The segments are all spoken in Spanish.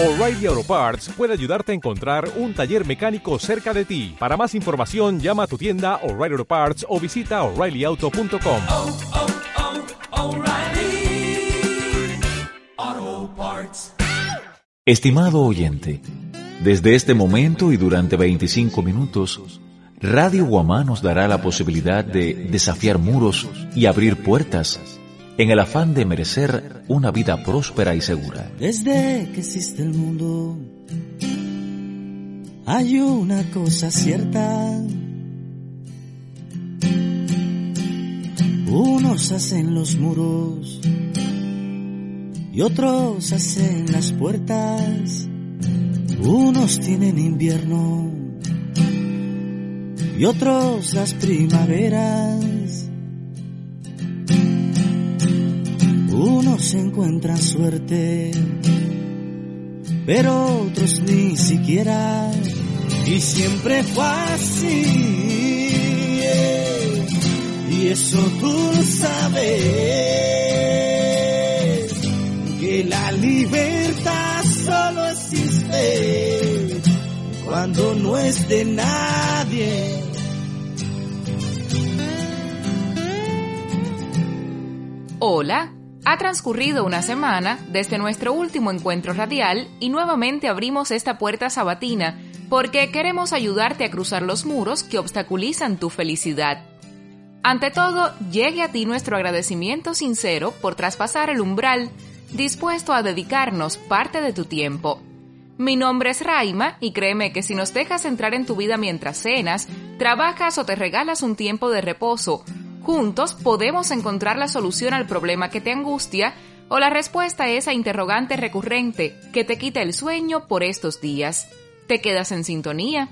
O'Reilly Auto Parts puede ayudarte a encontrar un taller mecánico cerca de ti. Para más información, llama a tu tienda O'Reilly Auto Parts o visita oreillyauto.com. oh, oh, Parts. Estimado oyente, desde este momento y durante 25 minutos, Radio Guamá nos dará la posibilidad de desafiar muros y abrir puertas en el afán de merecer una vida próspera y segura. Desde que existe el mundo, hay una cosa cierta. Unos hacen los muros y otros hacen las puertas. Unos tienen invierno y otros las primaveras. Unos encuentran suerte, pero otros ni siquiera. Y siempre fue así. eh, Y eso tú sabes. Que la libertad solo existe cuando no es de nadie. Hola, ha transcurrido una semana desde nuestro último encuentro radial y nuevamente abrimos esta puerta sabatina porque queremos ayudarte a cruzar los muros que obstaculizan tu felicidad. Ante todo, llegue a ti nuestro agradecimiento sincero por traspasar el umbral, dispuesto a dedicarnos parte de tu tiempo. Mi nombre es Raima y créeme que si nos dejas entrar en tu vida mientras cenas, trabajas o te regalas un tiempo de reposo, juntos podemos encontrar la solución al problema que te angustia o la respuesta a esa interrogante recurrente que te quita el sueño por estos días. ¿Te quedas en sintonía?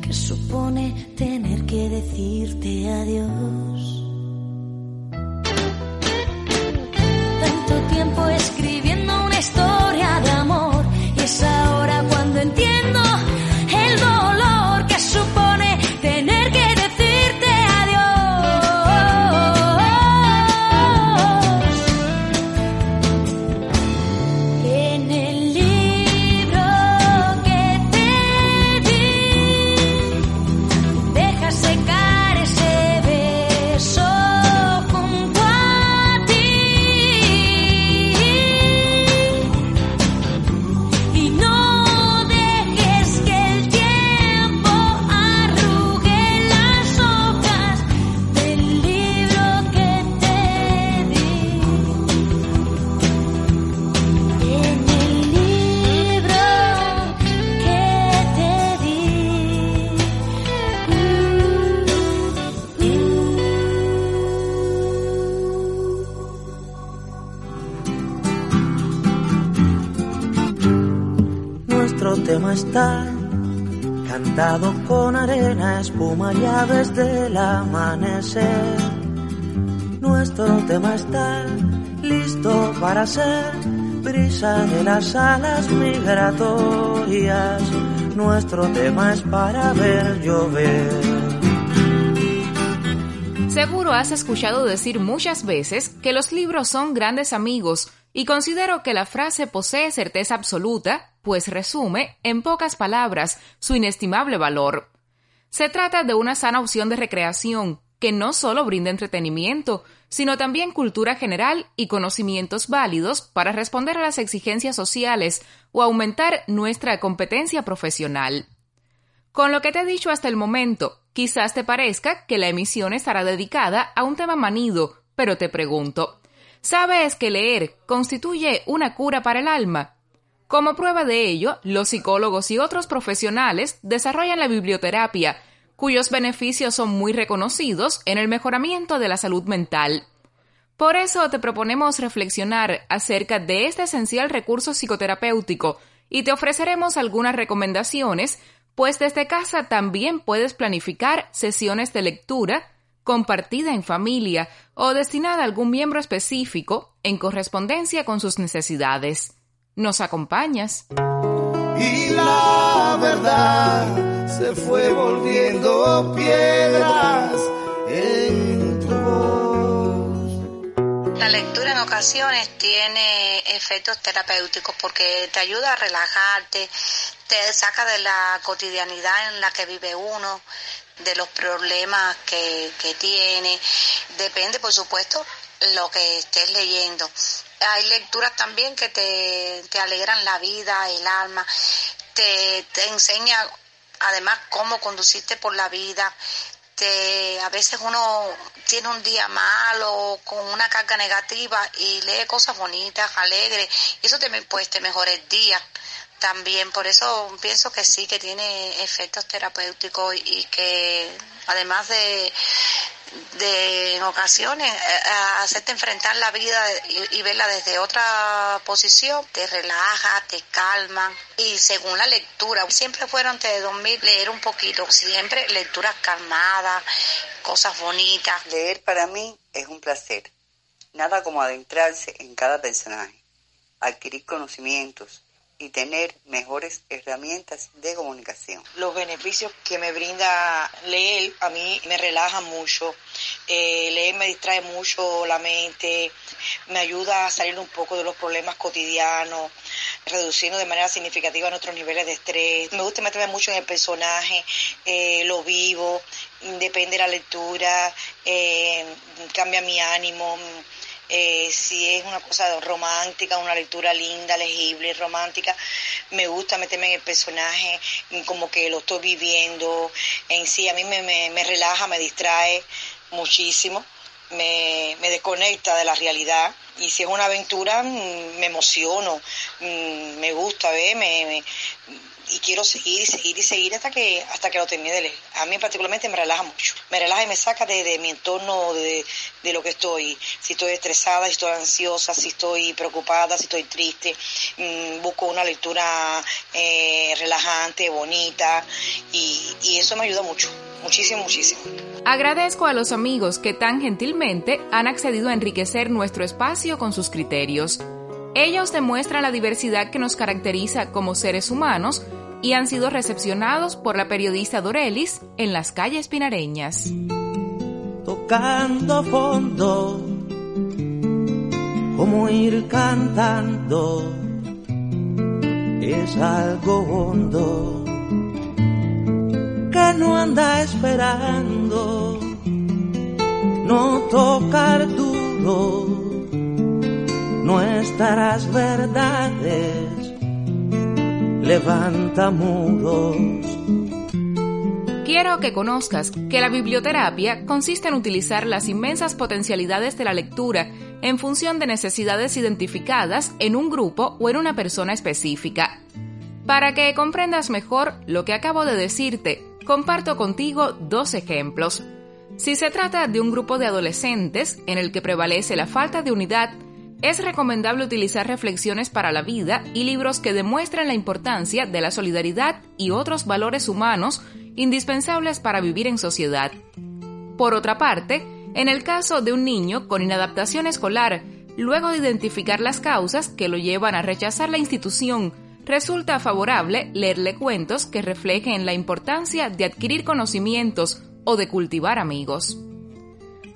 Que supone tener que decirte adiós. Está cantado con arena, espuma y aves del amanecer. Nuestro tema está listo para ser brisa de las alas migratorias. Nuestro tema es para ver llover. Seguro has escuchado decir muchas veces que los libros son grandes amigos y considero que la frase posee certeza absoluta, pues resume, en pocas palabras, su inestimable valor. Se trata de una sana opción de recreación que no solo brinda entretenimiento, sino también cultura general y conocimientos válidos para responder a las exigencias sociales o aumentar nuestra competencia profesional. Con lo que te he dicho hasta el momento, quizás te parezca que la emisión estará dedicada a un tema manido, pero te pregunto, ¿sabes que leer constituye una cura para el alma? Como prueba de ello, los psicólogos y otros profesionales desarrollan la biblioterapia, cuyos beneficios son muy reconocidos en el mejoramiento de la salud mental. Por eso te proponemos reflexionar acerca de este esencial recurso psicoterapéutico y te ofreceremos algunas recomendaciones, pues desde casa también puedes planificar sesiones de lectura compartida en familia o destinada a algún miembro específico en correspondencia con sus necesidades. ¿Nos acompañas? Y la verdad se fue volviendo La lectura en ocasiones tiene efectos terapéuticos porque te ayuda a relajarte, te saca de la cotidianidad en la que vive uno, de los problemas que, que tiene. Depende, por supuesto, lo que estés leyendo. Hay lecturas también que te, te alegran la vida, el alma, te, te enseña además cómo conducirte por la vida. Te, a veces uno tiene un día malo, con una carga negativa y lee cosas bonitas, alegres, y eso te, pues, te mejora el día también. Por eso pienso que sí, que tiene efectos terapéuticos y que además de, de en ocasiones eh, hacerte enfrentar la vida y, y, verla desde otra posición, te relaja, te calma y según la lectura, siempre fueron de dormir, leer un poquito, siempre lecturas calmadas, cosas bonitas. Leer para mí es un placer, nada como adentrarse en cada personaje, adquirir conocimientos, y tener mejores herramientas de comunicación. Los beneficios que me brinda leer a mí me relaja mucho. Eh, leer me distrae mucho la mente, me ayuda a salir un poco de los problemas cotidianos, reduciendo de manera significativa nuestros niveles de estrés. Me gusta meterme mucho en el personaje, eh, lo vivo, depende de la lectura, eh, cambia mi ánimo eh, si es una cosa romántica, una lectura linda, legible, romántica, me gusta meterme en el personaje, como que lo estoy viviendo. En sí, a mí me, me, me relaja, me distrae muchísimo, me, me desconecta de la realidad y si es una aventura mm, me emociono, mm, me gusta, ¿ve? Me, me, y quiero seguir y seguir y seguir hasta que hasta que lo termine de leer. A mí particularmente me relaja mucho. Me relaja y me saca de, de mi entorno, de, de, lo que estoy. Si estoy estresada, si estoy ansiosa, si estoy preocupada, si estoy triste. Mmm, busco una lectura eh, relajante, bonita y, y eso me ayuda mucho. Muchísimo, muchísimo. Agradezco a los amigos que tan gentilmente han accedido a enriquecer nuestro espacio con sus criterios. Ellos demuestran la diversidad que nos caracteriza como seres humanos y han sido recepcionados por la periodista Dorelis en las calles pinareñas. Tocando fondo, como ir cantando, es algo hondo que no anda esperando, no tocar duro nuestras verdades levanta muros. Quiero que conozcas que la biblioterapia consiste en utilizar las inmensas potencialidades de la lectura en función de necesidades identificadas en un grupo o en una persona específica. Para que comprendas mejor lo que acabo de decirte, comparto contigo dos ejemplos. Si se trata de un grupo de adolescentes en el que prevalece la falta de unidad, es recomendable utilizar reflexiones para la vida y libros que demuestren la importancia de la solidaridad y otros valores humanos indispensables para vivir en sociedad. Por otra parte, en el caso de un niño con inadaptación escolar, luego de identificar las causas que lo llevan a rechazar la institución, resulta favorable leerle cuentos que reflejen la importancia de adquirir conocimientos o de cultivar amigos.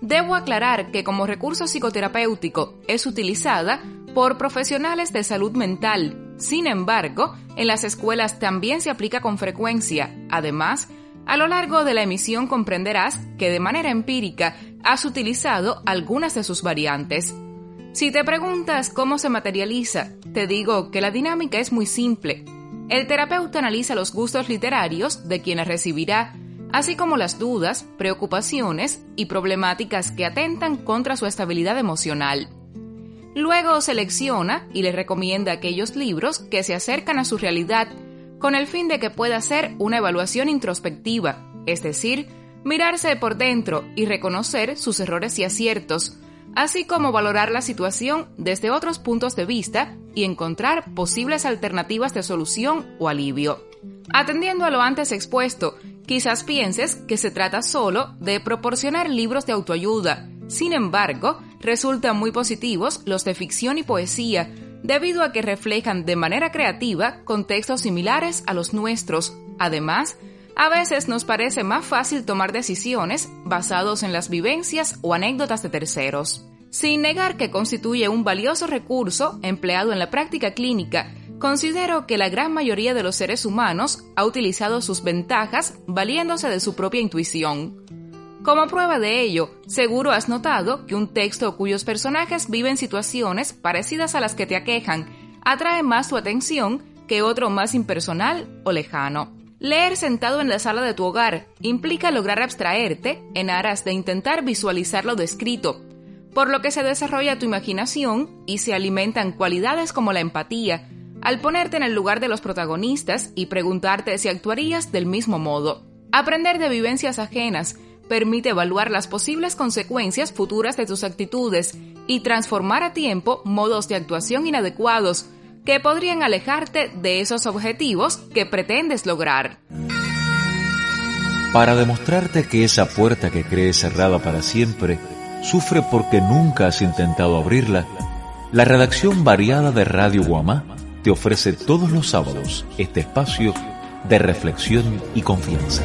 Debo aclarar que como recurso psicoterapéutico es utilizada por profesionales de salud mental. Sin embargo, en las escuelas también se aplica con frecuencia. Además, a lo largo de la emisión comprenderás que de manera empírica has utilizado algunas de sus variantes. Si te preguntas cómo se materializa, te digo que la dinámica es muy simple. El terapeuta analiza los gustos literarios de quienes recibirá así como las dudas, preocupaciones y problemáticas que atentan contra su estabilidad emocional. Luego selecciona y le recomienda aquellos libros que se acercan a su realidad con el fin de que pueda hacer una evaluación introspectiva, es decir, mirarse por dentro y reconocer sus errores y aciertos, así como valorar la situación desde otros puntos de vista y encontrar posibles alternativas de solución o alivio. Atendiendo a lo antes expuesto, quizás pienses que se trata solo de proporcionar libros de autoayuda. Sin embargo, resultan muy positivos los de ficción y poesía, debido a que reflejan de manera creativa contextos similares a los nuestros. Además, a veces nos parece más fácil tomar decisiones basados en las vivencias o anécdotas de terceros. Sin negar que constituye un valioso recurso empleado en la práctica clínica Considero que la gran mayoría de los seres humanos ha utilizado sus ventajas valiéndose de su propia intuición. Como prueba de ello, seguro has notado que un texto cuyos personajes viven situaciones parecidas a las que te aquejan atrae más tu atención que otro más impersonal o lejano. Leer sentado en la sala de tu hogar implica lograr abstraerte en aras de intentar visualizar lo descrito, por lo que se desarrolla tu imaginación y se alimentan cualidades como la empatía, al ponerte en el lugar de los protagonistas y preguntarte si actuarías del mismo modo. Aprender de vivencias ajenas permite evaluar las posibles consecuencias futuras de tus actitudes y transformar a tiempo modos de actuación inadecuados que podrían alejarte de esos objetivos que pretendes lograr. Para demostrarte que esa puerta que crees cerrada para siempre sufre porque nunca has intentado abrirla, la redacción variada de Radio Guamá te ofrece todos los sábados este espacio de reflexión y confianza.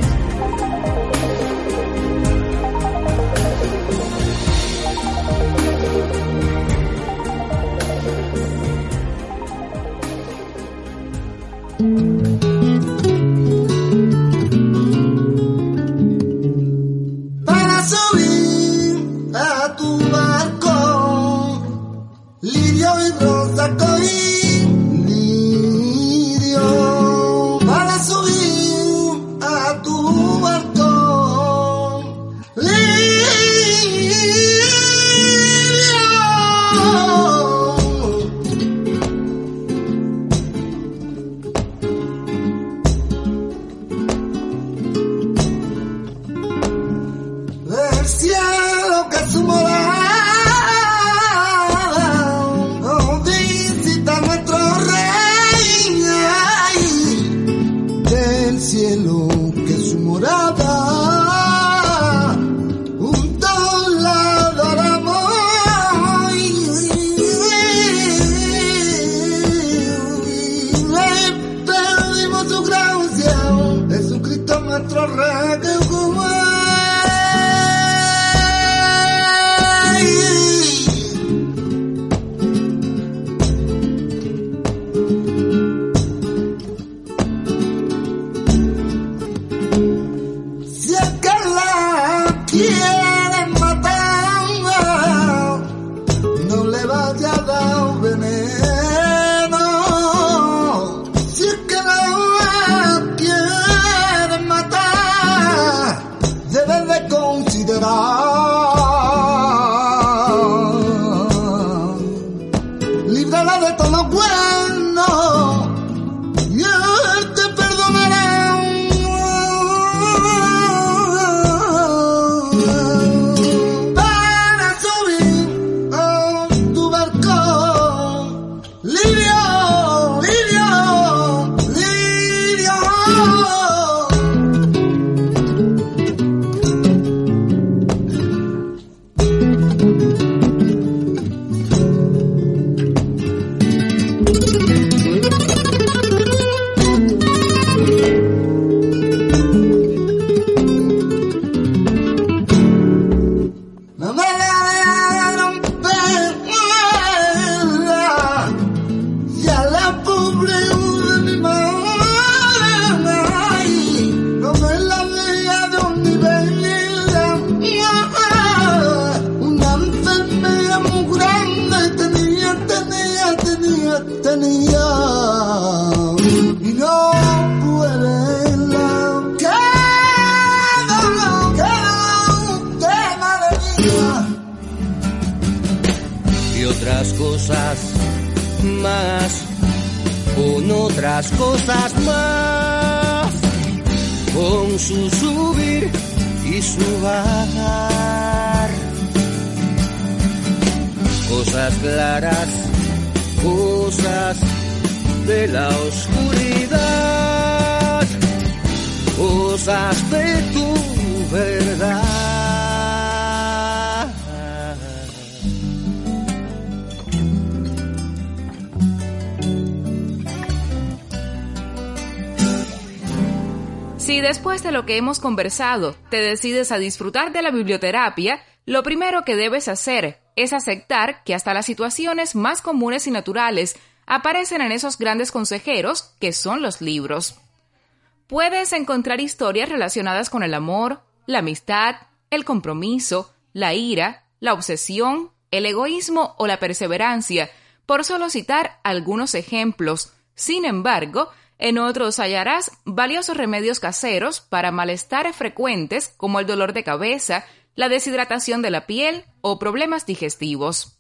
Más, con otras cosas más, con su subir y su bajar. Cosas claras, cosas de la oscuridad, cosas de tu verdad. Si después de lo que hemos conversado te decides a disfrutar de la biblioterapia, lo primero que debes hacer es aceptar que hasta las situaciones más comunes y naturales aparecen en esos grandes consejeros que son los libros. Puedes encontrar historias relacionadas con el amor, la amistad, el compromiso, la ira, la obsesión, el egoísmo o la perseverancia, por solo citar algunos ejemplos. Sin embargo, en otros hallarás valiosos remedios caseros para malestares frecuentes como el dolor de cabeza, la deshidratación de la piel o problemas digestivos.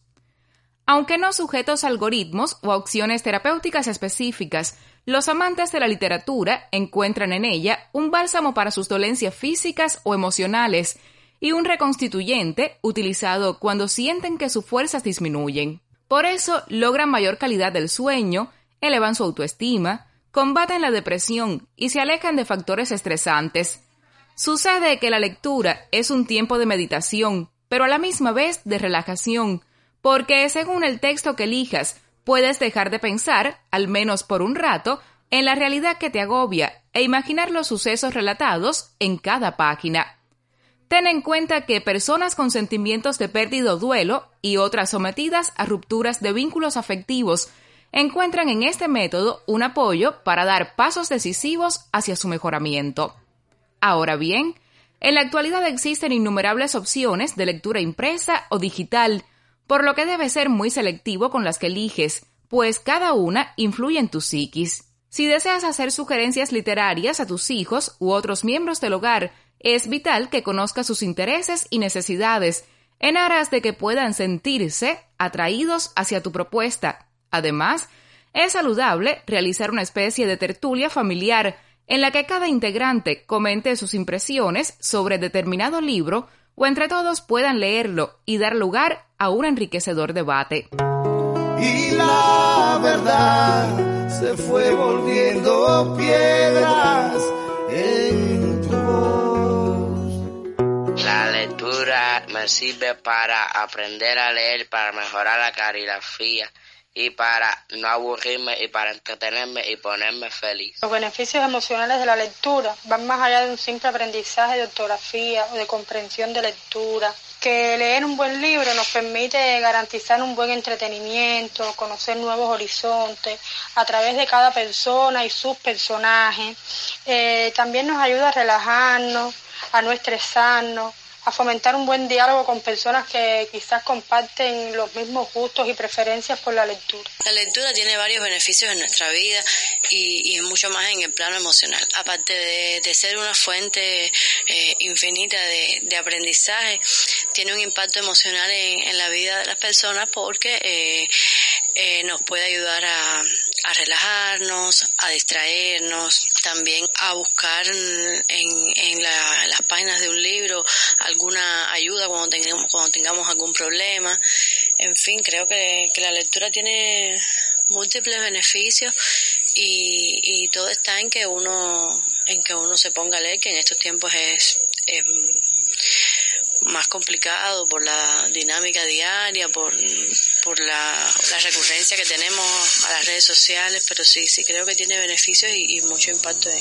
Aunque no sujetos a algoritmos o a opciones terapéuticas específicas, los amantes de la literatura encuentran en ella un bálsamo para sus dolencias físicas o emocionales y un reconstituyente utilizado cuando sienten que sus fuerzas disminuyen. Por eso logran mayor calidad del sueño, elevan su autoestima, combaten la depresión y se alejan de factores estresantes. Sucede que la lectura es un tiempo de meditación, pero a la misma vez de relajación, porque según el texto que elijas, puedes dejar de pensar, al menos por un rato, en la realidad que te agobia e imaginar los sucesos relatados en cada página. Ten en cuenta que personas con sentimientos de pérdida o duelo y otras sometidas a rupturas de vínculos afectivos encuentran en este método un apoyo para dar pasos decisivos hacia su mejoramiento. Ahora bien, en la actualidad existen innumerables opciones de lectura impresa o digital, por lo que debes ser muy selectivo con las que eliges, pues cada una influye en tu psiquis. Si deseas hacer sugerencias literarias a tus hijos u otros miembros del hogar, es vital que conozcas sus intereses y necesidades, en aras de que puedan sentirse atraídos hacia tu propuesta. Además, es saludable realizar una especie de tertulia familiar en la que cada integrante comente sus impresiones sobre determinado libro o entre todos puedan leerlo y dar lugar a un enriquecedor debate. y la verdad se fue volviendo piedras en tu voz. La lectura me sirve para aprender a leer, para mejorar la caligrafía y para no aburrirme y para entretenerme y ponerme feliz. Los beneficios emocionales de la lectura van más allá de un simple aprendizaje de ortografía o de comprensión de lectura. Que leer un buen libro nos permite garantizar un buen entretenimiento, conocer nuevos horizontes a través de cada persona y sus personajes. Eh, también nos ayuda a relajarnos, a no estresarnos, a fomentar un buen diálogo con personas que quizás comparten los mismos gustos y preferencias por la lectura. La lectura tiene varios beneficios en nuestra vida y, y mucho más en el plano emocional. Aparte de, ser una fuente eh, infinita de, aprendizaje, tiene un impacto emocional en, la vida de las personas porque eh, eh, nos puede ayudar a relajarnos, a distraernos, también a buscar en, en la, las páginas de un libro alguna ayuda cuando tengamos, cuando tengamos algún problema. En fin, creo que, que la lectura tiene múltiples beneficios y, y, todo está en que uno en que uno se ponga a leer que en estos tiempos es, es más complicado por la dinámica diaria, por, por la, la, recurrencia que tenemos a las redes sociales, pero sí, sí creo que tiene beneficios y, y mucho impacto en,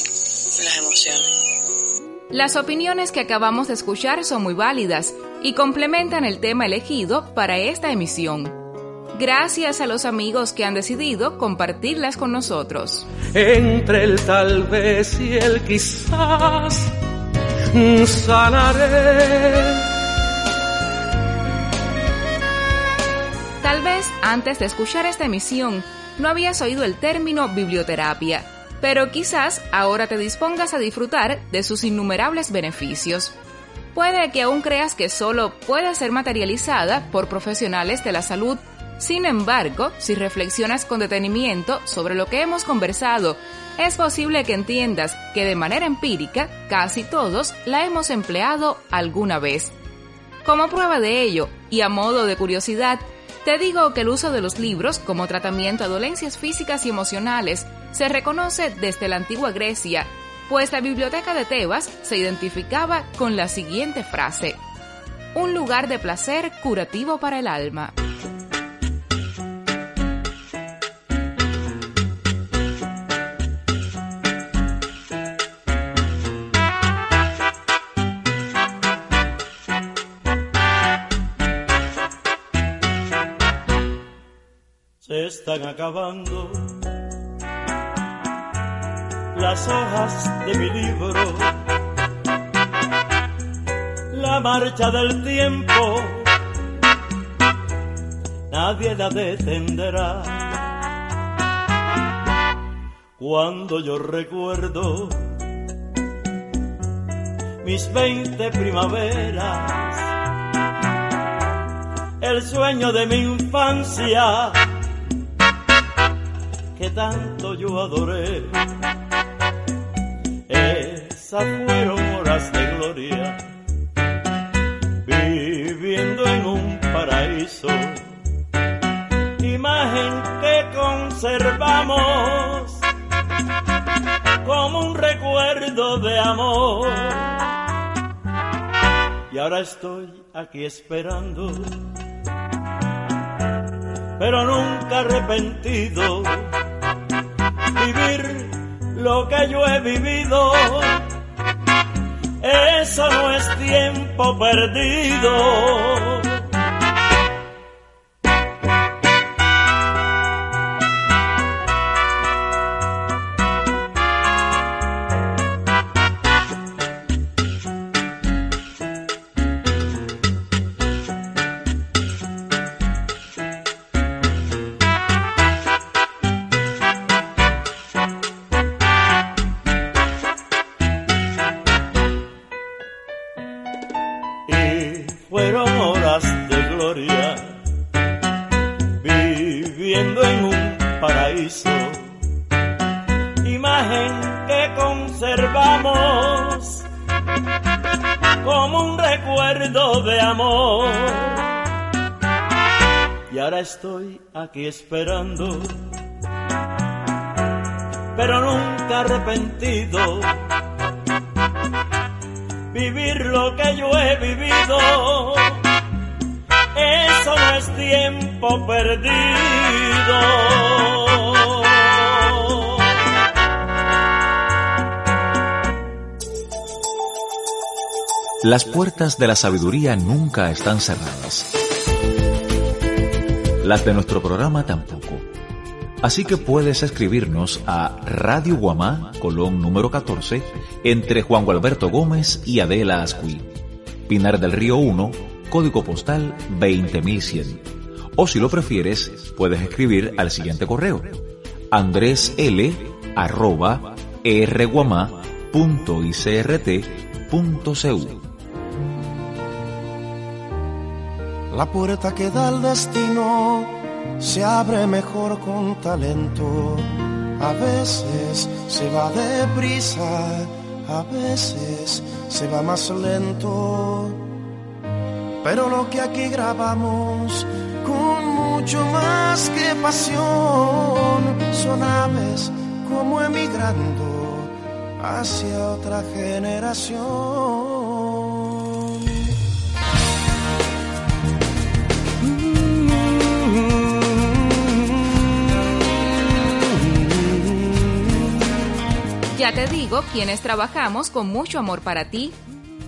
en las emociones. Las opiniones que acabamos de escuchar son muy válidas y complementan el tema elegido para esta emisión. Gracias a los amigos que han decidido compartirlas con nosotros. Entre el tal vez y el quizás sanaré. Antes de escuchar esta emisión no habías oído el término biblioterapia, pero quizás ahora te dispongas a disfrutar de sus innumerables beneficios. Puede que aún creas que solo puede ser materializada por profesionales de la salud, sin embargo, si reflexionas con detenimiento sobre lo que hemos conversado, es posible que entiendas que de manera empírica casi todos la hemos empleado alguna vez. Como prueba de ello, y a modo de curiosidad, te digo que el uso de los libros como tratamiento a dolencias físicas y emocionales se reconoce desde la antigua Grecia, pues la biblioteca de Tebas se identificaba con la siguiente frase, un lugar de placer curativo para el alma. Están acabando las hojas de mi libro. La marcha del tiempo nadie la detendrá. Cuando yo recuerdo mis veinte primaveras, el sueño de mi infancia tanto yo adoré. Esas fueron horas de gloria, viviendo en un paraíso. Imagen que conservamos como un recuerdo de amor. Y ahora estoy aquí esperando, pero nunca arrepentido lo que yo he vivido. Eso no es tiempo perdido. Pero nunca arrepentido. Vivir lo que yo he vivido, eso no es tiempo perdido. Las puertas de la sabiduría nunca están cerradas las de nuestro programa tampoco. Así que puedes escribirnos a Radio Guamá, Colón número 14, entre Juan Gualberto Gómez y Adela Ascui. Pinar del Río 1, código postal 20100. O si lo prefieres, puedes escribir al siguiente correo. Andrés L arroba rguamá.icrt.cu La puerta que da al destino se abre mejor con talento. A veces se va deprisa, a veces se va más lento. Pero lo que aquí grabamos con mucho más que pasión son aves como emigrando hacia otra generación. Te digo quienes trabajamos con mucho amor para ti.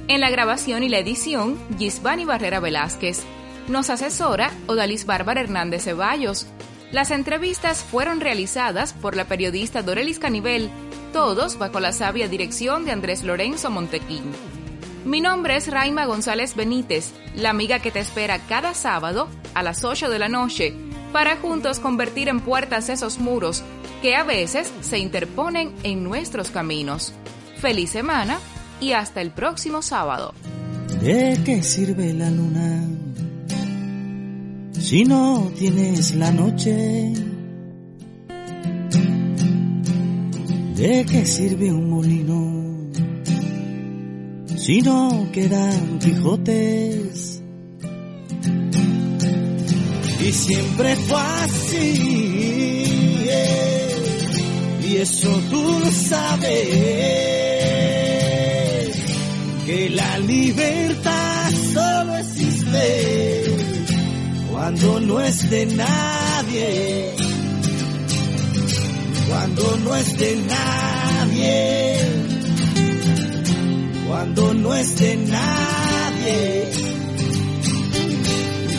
En la grabación y la edición, Gisbani Barrera Velázquez. Nos asesora Odalis Bárbara Hernández Ceballos. Las entrevistas fueron realizadas por la periodista Dorelis Canivel, todos bajo la sabia dirección de Andrés Lorenzo Montequín. Mi nombre es Raima González Benítez, la amiga que te espera cada sábado a las 8 de la noche para juntos convertir en puertas esos muros que a veces se interponen en nuestros caminos. Feliz semana y hasta el próximo sábado. ¿De qué sirve la luna si no tienes la noche? ¿De qué sirve un molino si no quedan Quijotes? Y siempre fue así, eh, y eso tú lo sabes, que la libertad solo existe cuando no es de nadie, cuando no es de nadie, cuando no es de nadie,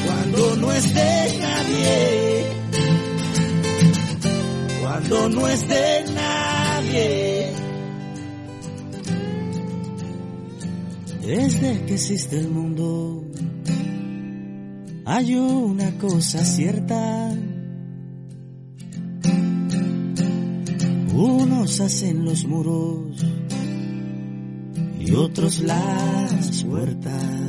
cuando no es de nadie, cuando no es de nadie. Desde que existe el mundo, hay una cosa cierta. Unos hacen los muros y otros las puertas.